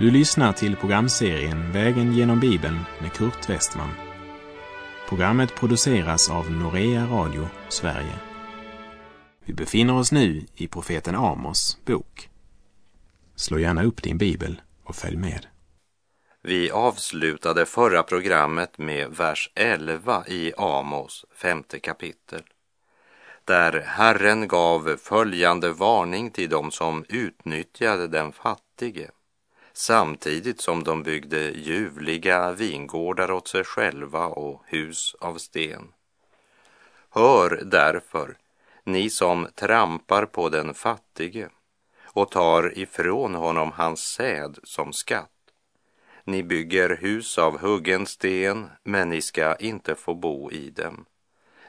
Du lyssnar till programserien Vägen genom Bibeln med Kurt Westman. Programmet produceras av Norea Radio Sverige. Vi befinner oss nu i profeten Amos bok. Slå gärna upp din bibel och följ med. Vi avslutade förra programmet med vers 11 i Amos femte kapitel. Där Herren gav följande varning till dem som utnyttjade den fattige samtidigt som de byggde ljuvliga vingårdar åt sig själva och hus av sten. Hör därför, ni som trampar på den fattige och tar ifrån honom hans säd som skatt. Ni bygger hus av huggen sten, men ni ska inte få bo i dem.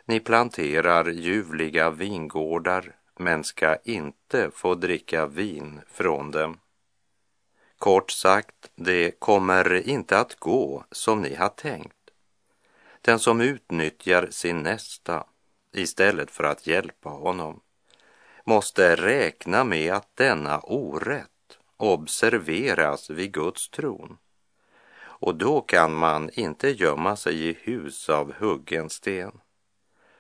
Ni planterar ljuvliga vingårdar, men ska inte få dricka vin från dem. Kort sagt, det kommer inte att gå som ni har tänkt. Den som utnyttjar sin nästa istället för att hjälpa honom måste räkna med att denna orätt observeras vid Guds tron. Och då kan man inte gömma sig i hus av huggen sten.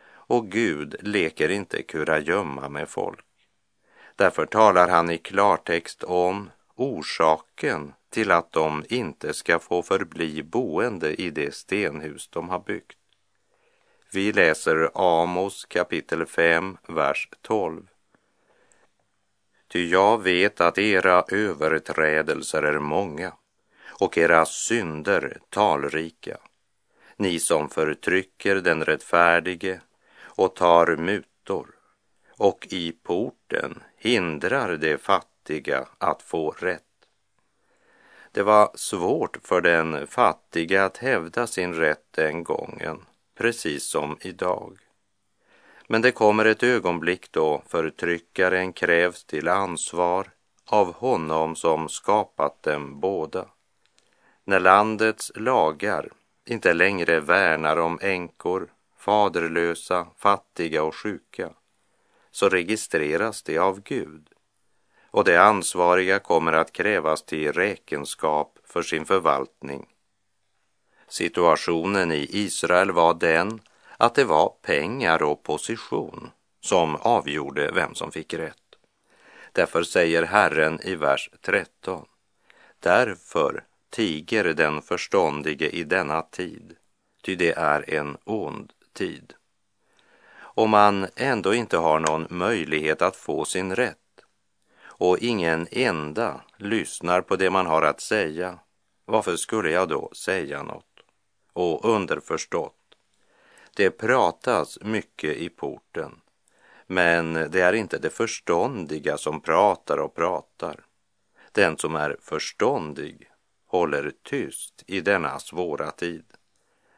Och Gud leker inte kurragömma med folk. Därför talar han i klartext om orsaken till att de inte ska få förbli boende i det stenhus de har byggt. Vi läser Amos kapitel 5, vers 12. Ty jag vet att era överträdelser är många och era synder talrika. Ni som förtrycker den rättfärdige och tar mutor och i porten hindrar de fattiga att få rätt. Det var svårt för den fattiga att hävda sin rätt den gången, precis som idag. Men det kommer ett ögonblick då förtryckaren krävs till ansvar av honom som skapat dem båda. När landets lagar inte längre värnar om änkor, faderlösa, fattiga och sjuka, så registreras det av Gud och de ansvariga kommer att krävas till räkenskap för sin förvaltning. Situationen i Israel var den att det var pengar och position som avgjorde vem som fick rätt. Därför säger Herren i vers 13. Därför tiger den förståndige i denna tid, ty det är en ond tid. Om man ändå inte har någon möjlighet att få sin rätt och ingen enda lyssnar på det man har att säga, varför skulle jag då säga något? Och underförstått, det pratas mycket i porten, men det är inte det förståndiga som pratar och pratar. Den som är förståndig håller tyst i denna svåra tid.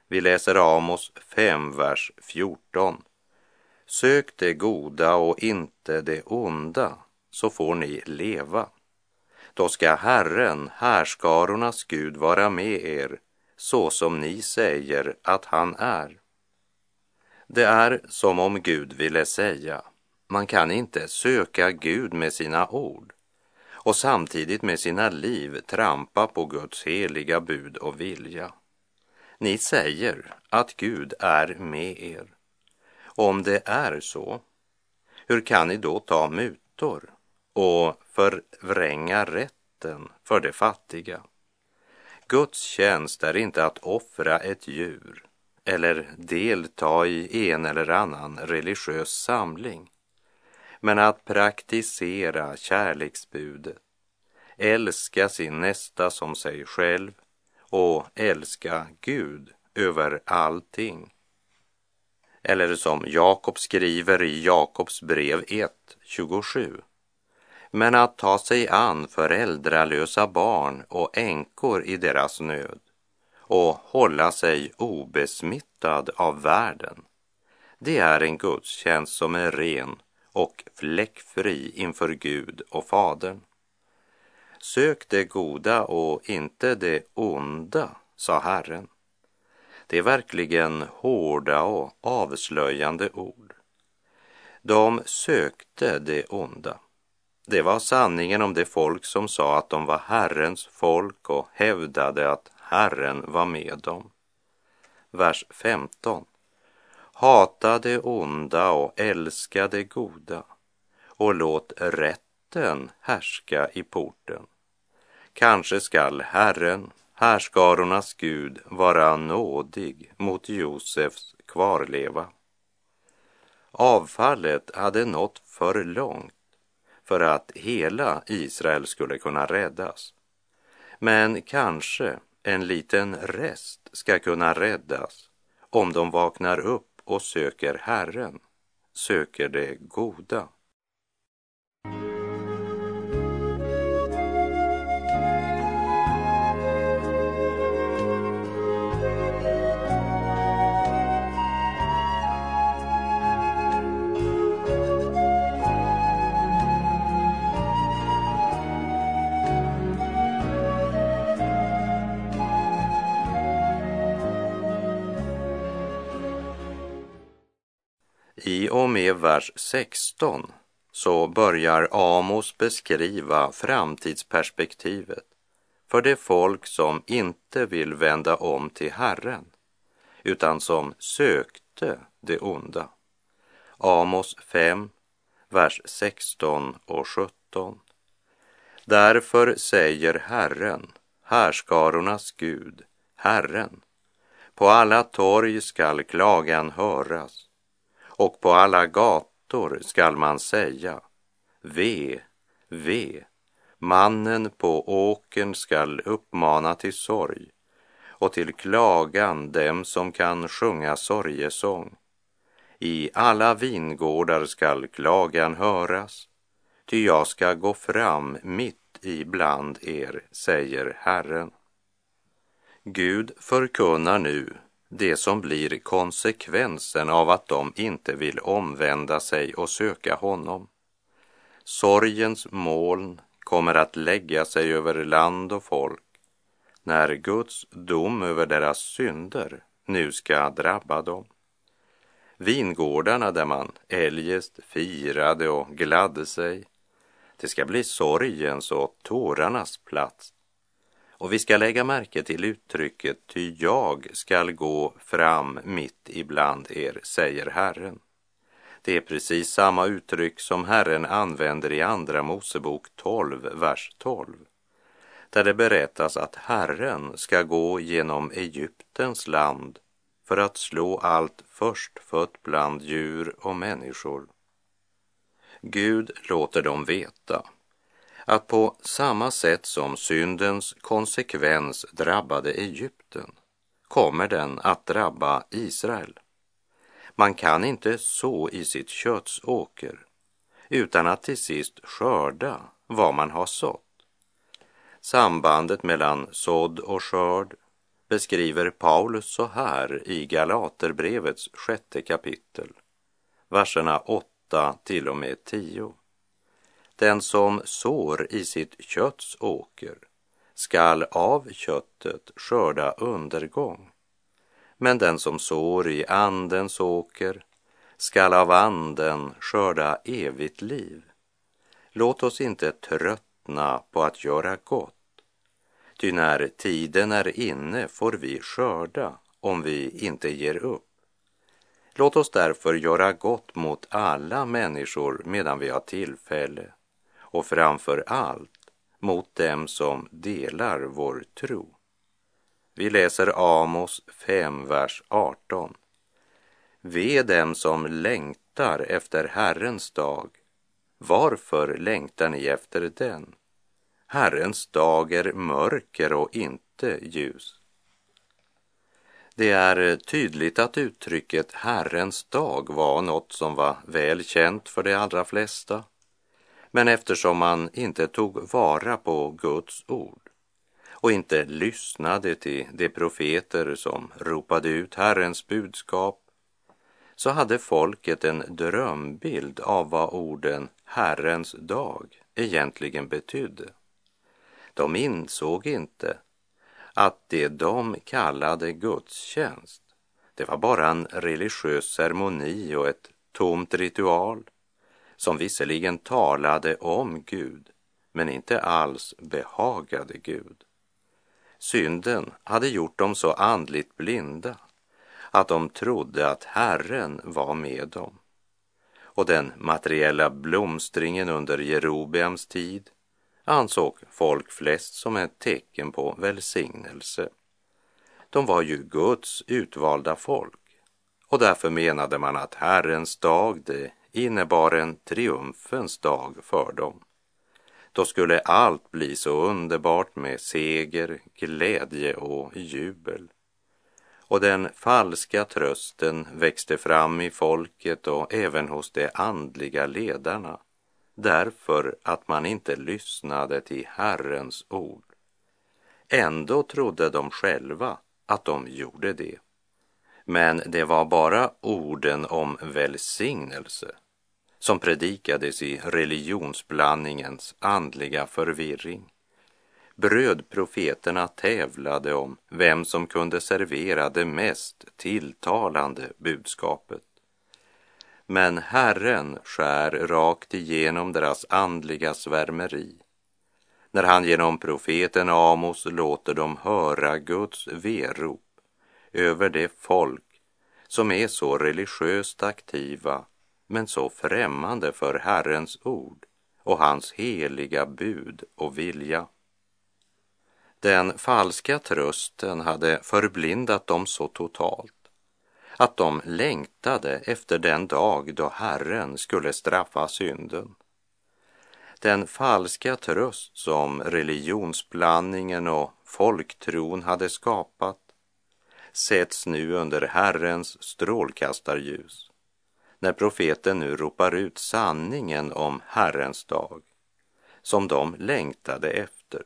Vi läser Amos 5, vers 14. Sök det goda och inte det onda, så får ni leva. Då ska Herren, härskarornas Gud, vara med er, så som ni säger att han är. Det är som om Gud ville säga, man kan inte söka Gud med sina ord och samtidigt med sina liv trampa på Guds heliga bud och vilja. Ni säger att Gud är med er. Om det är så, hur kan ni då ta mutor och förvränga rätten för de fattiga? Guds tjänst är inte att offra ett djur eller delta i en eller annan religiös samling, men att praktisera kärleksbudet, älska sin nästa som sig själv och älska Gud över allting. Eller som Jakob skriver i Jakobs brev 1, 27 men att ta sig an föräldralösa barn och änkor i deras nöd och hålla sig obesmittad av världen. Det är en gudstjänst som är ren och fläckfri inför Gud och Fadern. Sök det goda och inte det onda, sa Herren. Det är verkligen hårda och avslöjande ord. De sökte det onda det var sanningen om det folk som sa att de var Herrens folk och hävdade att Herren var med dem. Vers 15. Hata det onda och älska det goda och låt rätten härska i porten. Kanske skall Herren, härskarornas Gud, vara nådig mot Josefs kvarleva. Avfallet hade nått för långt för att hela Israel skulle kunna räddas. Men kanske en liten rest ska kunna räddas om de vaknar upp och söker Herren, söker det goda. I och med vers 16 så börjar Amos beskriva framtidsperspektivet för det folk som inte vill vända om till Herren, utan som sökte det onda. Amos 5, vers 16 och 17. Därför säger Herren, härskarornas Gud, Herren, på alla torg skall klagan höras och på alla gator skall man säga Ve, ve, mannen på åkern skall uppmana till sorg och till klagan dem som kan sjunga sorgesång. I alla vingårdar skall klagan höras, ty jag ska gå fram mitt ibland er, säger Herren. Gud förkunnar nu det som blir konsekvensen av att de inte vill omvända sig och söka honom. Sorgens moln kommer att lägga sig över land och folk när Guds dom över deras synder nu ska drabba dem. Vingårdarna där man eljest firade och gladde sig, det ska bli sorgens och tårarnas plats. Och vi ska lägga märke till uttrycket ty jag skall gå fram mitt ibland er, säger Herren. Det är precis samma uttryck som Herren använder i Andra Mosebok 12, vers 12 där det berättas att Herren ska gå genom Egyptens land för att slå allt förstfött bland djur och människor. Gud låter dem veta att på samma sätt som syndens konsekvens drabbade Egypten kommer den att drabba Israel. Man kan inte så i sitt köttsåker utan att till sist skörda vad man har sått. Sambandet mellan sådd och skörd beskriver Paulus så här i Galaterbrevets sjätte kapitel, verserna 8 till och med 10. Den som sår i sitt kötts åker skall av köttet skörda undergång. Men den som sår i andens åker skall av anden skörda evigt liv. Låt oss inte tröttna på att göra gott. Ty när tiden är inne får vi skörda om vi inte ger upp. Låt oss därför göra gott mot alla människor medan vi har tillfälle och framför allt mot dem som delar vår tro. Vi läser Amos 5, vers 18. Ve dem som längtar efter Herrens dag. Varför längtar ni efter den? Herrens dag är mörker och inte ljus. Det är tydligt att uttrycket Herrens dag var något som var väl känt för de allra flesta. Men eftersom man inte tog vara på Guds ord och inte lyssnade till de profeter som ropade ut Herrens budskap så hade folket en drömbild av vad orden Herrens dag egentligen betydde. De insåg inte att det de kallade gudstjänst, det var bara en religiös ceremoni och ett tomt ritual som visserligen talade om Gud, men inte alls behagade Gud. Synden hade gjort dem så andligt blinda att de trodde att Herren var med dem. Och den materiella blomstringen under Jerobeams tid ansåg folk flest som ett tecken på välsignelse. De var ju Guds utvalda folk och därför menade man att Herrens dag det innebar en triumfens dag för dem. Då skulle allt bli så underbart med seger, glädje och jubel. Och den falska trösten växte fram i folket och även hos de andliga ledarna därför att man inte lyssnade till Herrens ord. Ändå trodde de själva att de gjorde det. Men det var bara orden om välsignelse som predikades i religionsblandningens andliga förvirring. Brödprofeterna tävlade om vem som kunde servera det mest tilltalande budskapet. Men Herren skär rakt igenom deras andliga svärmeri när han genom profeten Amos låter dem höra Guds verop över det folk som är så religiöst aktiva men så främmande för Herrens ord och hans heliga bud och vilja. Den falska trösten hade förblindat dem så totalt att de längtade efter den dag då Herren skulle straffa synden. Den falska tröst som religionsblandningen och folktron hade skapat sätts nu under Herrens strålkastarljus när profeten nu ropar ut sanningen om Herrens dag som de längtade efter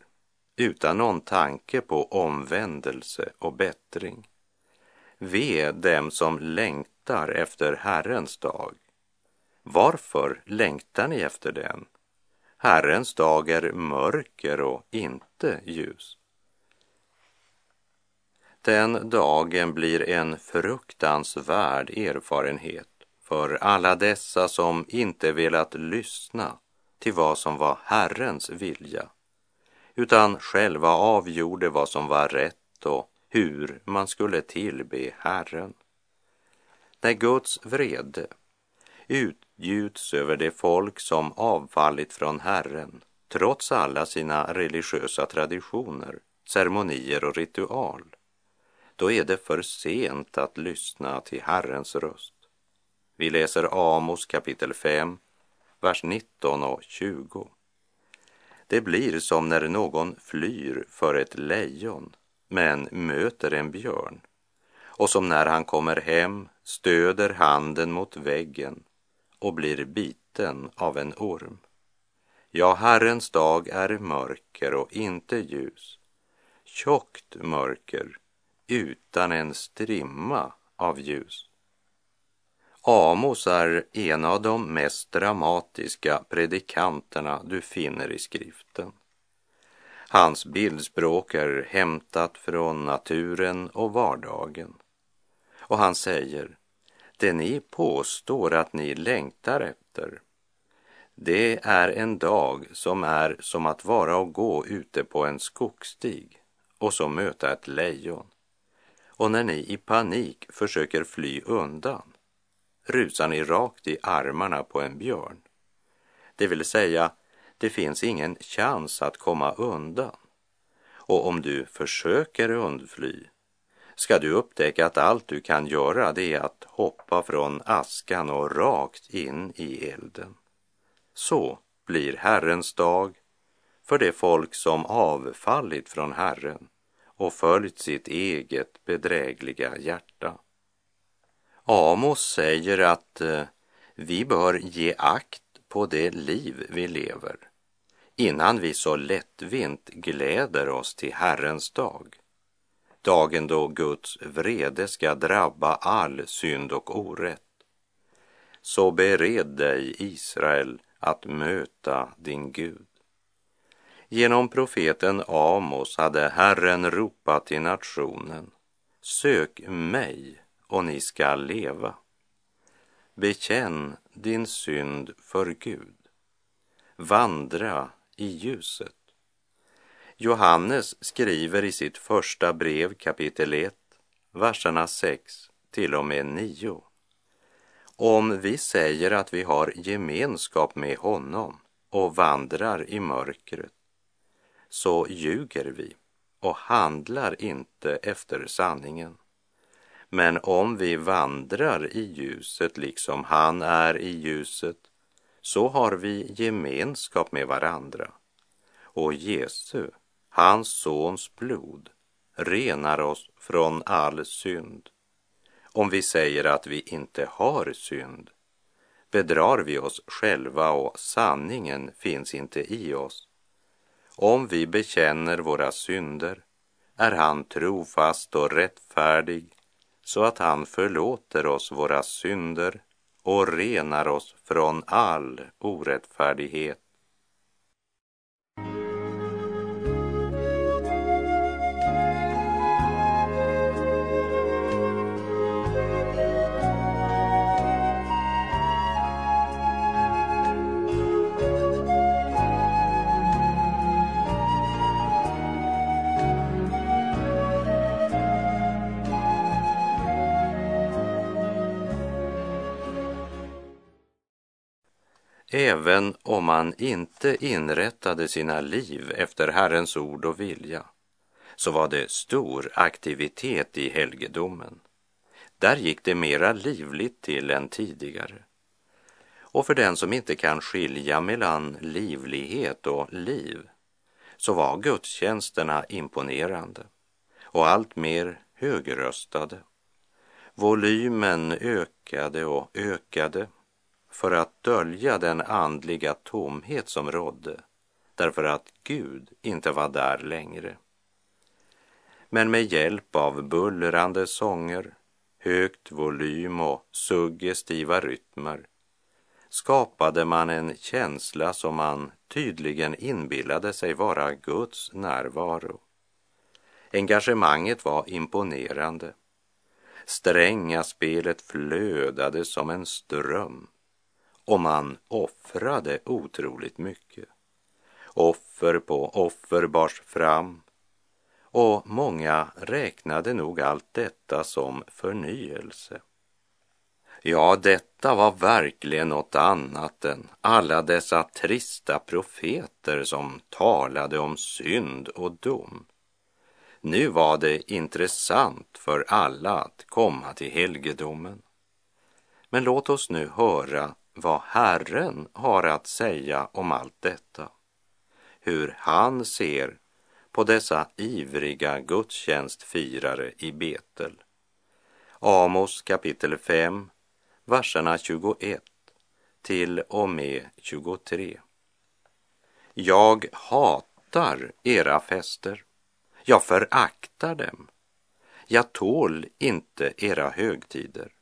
utan någon tanke på omvändelse och bättring. Ve dem som längtar efter Herrens dag. Varför längtar ni efter den? Herrens dag är mörker och inte ljus. Den dagen blir en fruktansvärd erfarenhet för alla dessa som inte velat lyssna till vad som var Herrens vilja, utan själva avgjorde vad som var rätt och hur man skulle tillbe Herren. När Guds vrede utgjuts över det folk som avfallit från Herren, trots alla sina religiösa traditioner, ceremonier och ritual, då är det för sent att lyssna till Herrens röst. Vi läser Amos kapitel 5, vers 19 och 20. Det blir som när någon flyr för ett lejon men möter en björn och som när han kommer hem stöder handen mot väggen och blir biten av en orm. Ja, Herrens dag är mörker och inte ljus, tjockt mörker utan en strimma av ljus. Amos är en av de mest dramatiska predikanterna du finner i skriften. Hans bildspråk är hämtat från naturen och vardagen. Och han säger, det ni påstår att ni längtar efter, det är en dag som är som att vara och gå ute på en skogsstig och så möta ett lejon. Och när ni i panik försöker fly undan rusar ni rakt i armarna på en björn. Det vill säga, det finns ingen chans att komma undan. Och om du försöker undfly ska du upptäcka att allt du kan göra det är att hoppa från askan och rakt in i elden. Så blir Herrens dag för det folk som avfallit från Herren och följt sitt eget bedrägliga hjärta. Amos säger att eh, vi bör ge akt på det liv vi lever innan vi så lättvint gläder oss till Herrens dag. Dagen då Guds vrede ska drabba all synd och orätt. Så bered dig, Israel, att möta din Gud. Genom profeten Amos hade Herren ropat till nationen. Sök mig och ni skall leva. Bekänn din synd för Gud. Vandra i ljuset. Johannes skriver i sitt första brev kapitel 1, verserna 6 till och med 9. Om vi säger att vi har gemenskap med honom och vandrar i mörkret, så ljuger vi och handlar inte efter sanningen. Men om vi vandrar i ljuset liksom han är i ljuset, så har vi gemenskap med varandra. Och Jesu, hans sons blod, renar oss från all synd. Om vi säger att vi inte har synd bedrar vi oss själva och sanningen finns inte i oss. Om vi bekänner våra synder är han trofast och rättfärdig så att han förlåter oss våra synder och renar oss från all orättfärdighet. Även om man inte inrättade sina liv efter Herrens ord och vilja så var det stor aktivitet i helgedomen. Där gick det mera livligt till än tidigare. Och för den som inte kan skilja mellan livlighet och liv så var gudstjänsterna imponerande och allt mer högröstade. Volymen ökade och ökade för att dölja den andliga tomhet som rådde därför att Gud inte var där längre. Men med hjälp av bullrande sånger, högt volym och suggestiva rytmer skapade man en känsla som man tydligen inbillade sig vara Guds närvaro. Engagemanget var imponerande. Stränga spelet flödade som en ström och man offrade otroligt mycket. Offer på offer bars fram och många räknade nog allt detta som förnyelse. Ja, detta var verkligen något annat än alla dessa trista profeter som talade om synd och dom. Nu var det intressant för alla att komma till helgedomen. Men låt oss nu höra vad Herren har att säga om allt detta. Hur han ser på dessa ivriga gudstjänstfirare i Betel. Amos kapitel 5, verserna 21 till och med 23. Jag hatar era fester. Jag föraktar dem. Jag tål inte era högtider.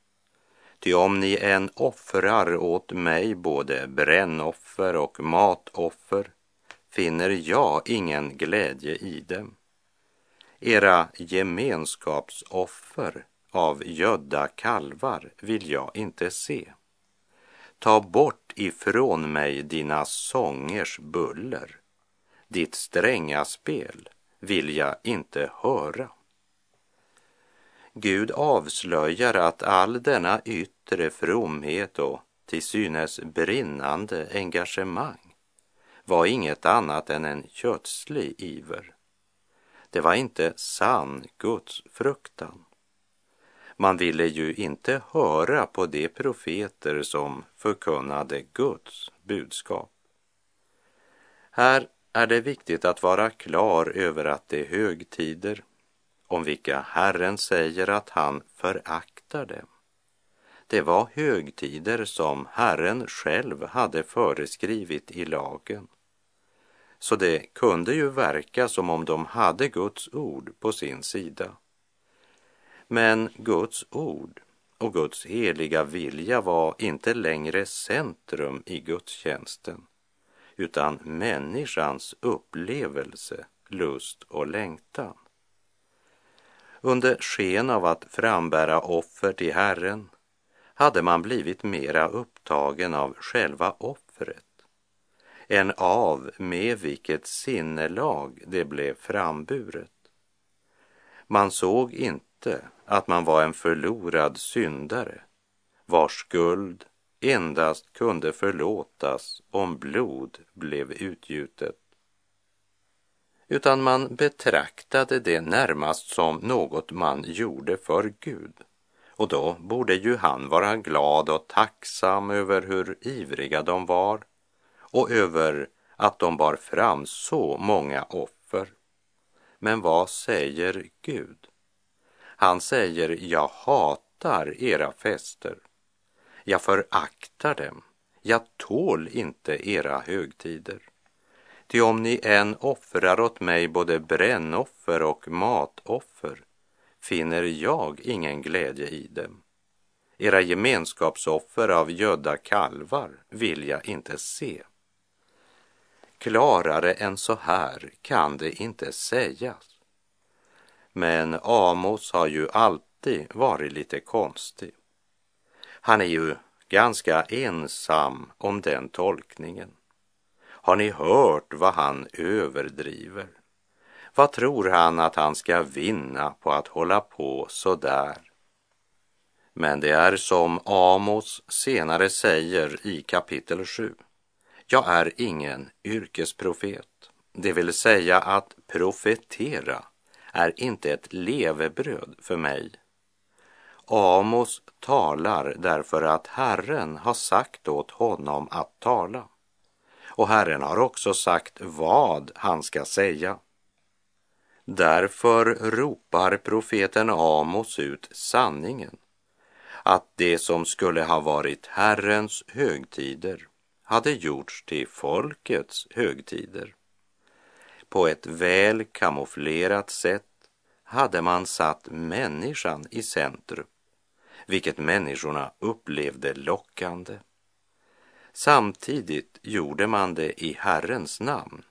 Ty om ni än offrar åt mig både brännoffer och matoffer finner jag ingen glädje i dem. Era gemenskapsoffer av gödda kalvar vill jag inte se. Ta bort ifrån mig dina sångers buller. Ditt stränga spel vill jag inte höra. Gud avslöjar att all denna yttre fromhet och till synes brinnande engagemang var inget annat än en kötslig iver. Det var inte sann Guds fruktan. Man ville ju inte höra på de profeter som förkunnade Guds budskap. Här är det viktigt att vara klar över att det är högtider om vilka Herren säger att han föraktar dem. Det var högtider som Herren själv hade föreskrivit i lagen. Så det kunde ju verka som om de hade Guds ord på sin sida. Men Guds ord och Guds heliga vilja var inte längre centrum i gudstjänsten utan människans upplevelse, lust och längtan. Under sken av att frambära offer till Herren hade man blivit mera upptagen av själva offret, än av med vilket sinnelag det blev framburet. Man såg inte att man var en förlorad syndare vars skuld endast kunde förlåtas om blod blev utgjutet. Utan man betraktade det närmast som något man gjorde för Gud. Och då borde ju han vara glad och tacksam över hur ivriga de var och över att de bar fram så många offer. Men vad säger Gud? Han säger, jag hatar era fester. Jag föraktar dem. Jag tål inte era högtider. Ty om ni än offrar åt mig både brännoffer och matoffer finner jag ingen glädje i dem. Era gemenskapsoffer av gödda kalvar vill jag inte se. Klarare än så här kan det inte sägas. Men Amos har ju alltid varit lite konstig. Han är ju ganska ensam om den tolkningen. Har ni hört vad han överdriver? Vad tror han att han ska vinna på att hålla på så där? Men det är som Amos senare säger i kapitel 7. Jag är ingen yrkesprofet, det vill säga att profetera är inte ett levebröd för mig. Amos talar därför att Herren har sagt åt honom att tala. Och Herren har också sagt vad han ska säga. Därför ropar profeten Amos ut sanningen, att det som skulle ha varit Herrens högtider hade gjorts till folkets högtider. På ett väl kamouflerat sätt hade man satt människan i centrum, vilket människorna upplevde lockande. Samtidigt gjorde man det i Herrens namn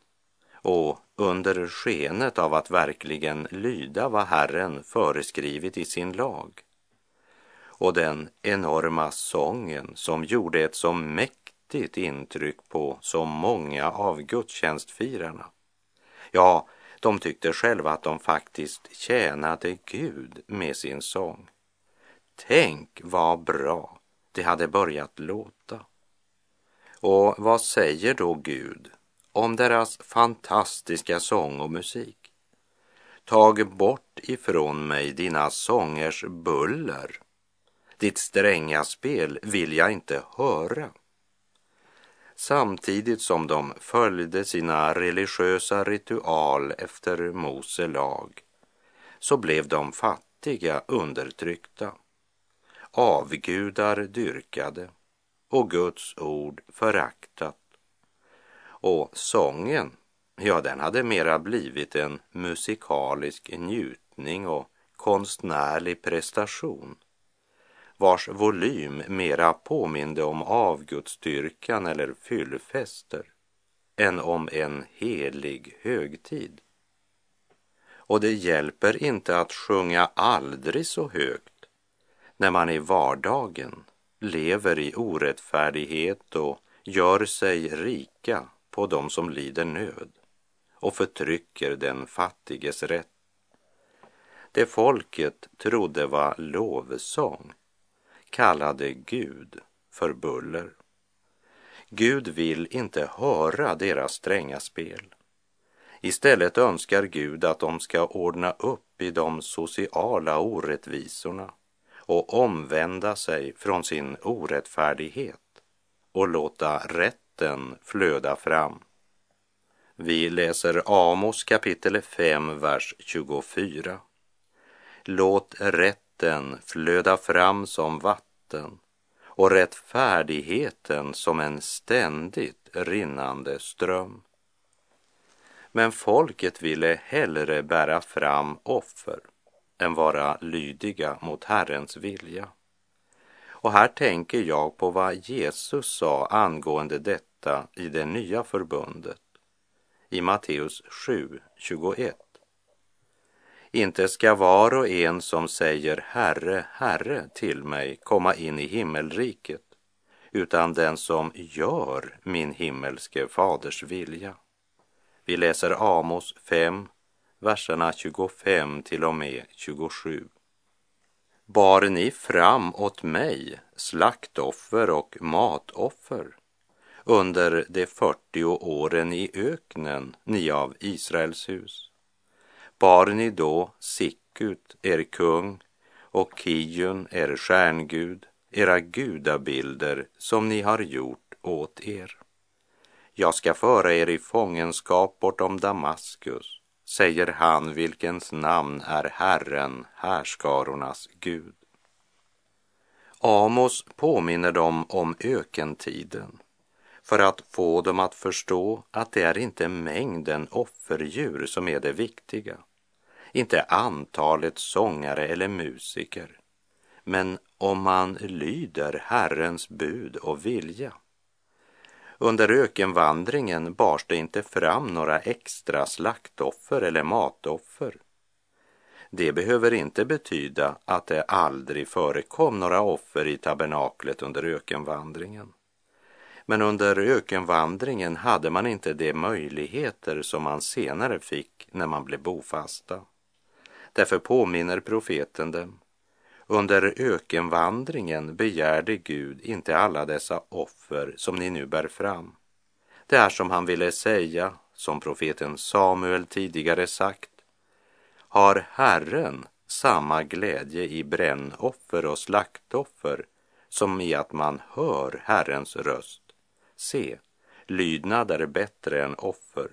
och under skenet av att verkligen lyda vad Herren föreskrivit i sin lag. Och den enorma sången som gjorde ett så mäktigt intryck på så många av gudstjänstfirarna. Ja, de tyckte själva att de faktiskt tjänade Gud med sin sång. Tänk vad bra det hade börjat låta. Och vad säger då Gud om deras fantastiska sång och musik? Tag bort ifrån mig dina sångers buller. Ditt stränga spel vill jag inte höra. Samtidigt som de följde sina religiösa ritual efter Mose lag så blev de fattiga undertryckta, avgudar dyrkade och Guds ord föraktat. Och sången, ja, den hade mera blivit en musikalisk njutning och konstnärlig prestation vars volym mera påminde om avgudsdyrkan eller fyllfester än om en helig högtid. Och det hjälper inte att sjunga aldrig så högt när man i vardagen lever i orättfärdighet och gör sig rika på dem som lider nöd och förtrycker den fattiges rätt. Det folket trodde var lovsång kallade Gud för buller. Gud vill inte höra deras stränga spel. Istället önskar Gud att de ska ordna upp i de sociala orättvisorna och omvända sig från sin orättfärdighet och låta rätten flöda fram. Vi läser Amos kapitel 5, vers 24. Låt rätten flöda fram som vatten och rättfärdigheten som en ständigt rinnande ström. Men folket ville hellre bära fram offer än vara lydiga mot Herrens vilja. Och här tänker jag på vad Jesus sa angående detta i det nya förbundet i Matteus 7, 21. Inte ska var och en som säger Herre, Herre till mig komma in i himmelriket, utan den som gör min himmelske faders vilja. Vi läser Amos 5, verserna 25 till och med 27. Bar ni fram åt mig slaktoffer och matoffer under de 40 åren i öknen, ni av Israels hus? Bar ni då Sickut, er kung, och Kijun, er stjärngud, era gudabilder som ni har gjort åt er? Jag ska föra er i fångenskap bortom Damaskus, säger han vilkens namn är Herren, härskarornas Gud. Amos påminner dem om ökentiden för att få dem att förstå att det är inte mängden offerdjur som är det viktiga, inte antalet sångare eller musiker, men om man lyder Herrens bud och vilja. Under ökenvandringen bars det inte fram några extra slaktoffer eller matoffer. Det behöver inte betyda att det aldrig förekom några offer i tabernaklet under ökenvandringen. Men under ökenvandringen hade man inte de möjligheter som man senare fick när man blev bofasta. Därför påminner profeten dem under ökenvandringen begärde Gud inte alla dessa offer som ni nu bär fram. Det är som han ville säga, som profeten Samuel tidigare sagt. Har Herren samma glädje i brännoffer och slaktoffer som i att man hör Herrens röst? Se, lydnad är bättre än offer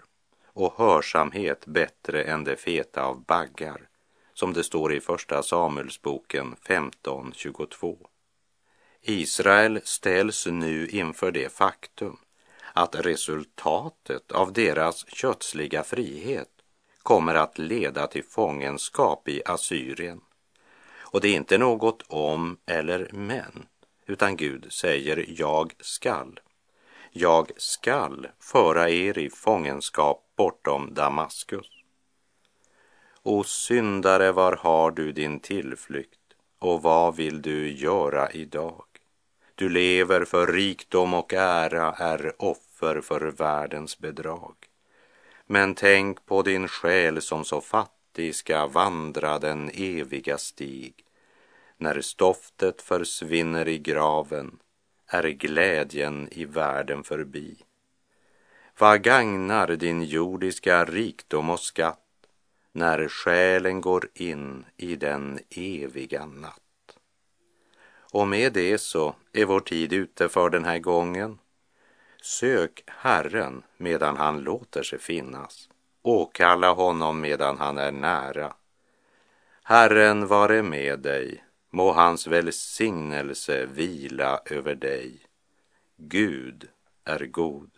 och hörsamhet bättre än det feta av baggar som det står i Första Samuelsboken 15.22. Israel ställs nu inför det faktum att resultatet av deras kötsliga frihet kommer att leda till fångenskap i Assyrien. Och det är inte något om eller men, utan Gud säger jag skall. Jag skall föra er i fångenskap bortom Damaskus. O syndare, var har du din tillflykt och vad vill du göra idag? Du lever för rikdom och ära, är offer för världens bedrag. Men tänk på din själ som så fattig ska vandra den eviga stig. När stoftet försvinner i graven är glädjen i världen förbi. Vad gagnar din jordiska rikdom och skatt när själen går in i den eviga natt. Och med det så är vår tid ute för den här gången. Sök Herren medan han låter sig finnas. Åkalla honom medan han är nära. Herren vare med dig, må hans välsignelse vila över dig. Gud är god.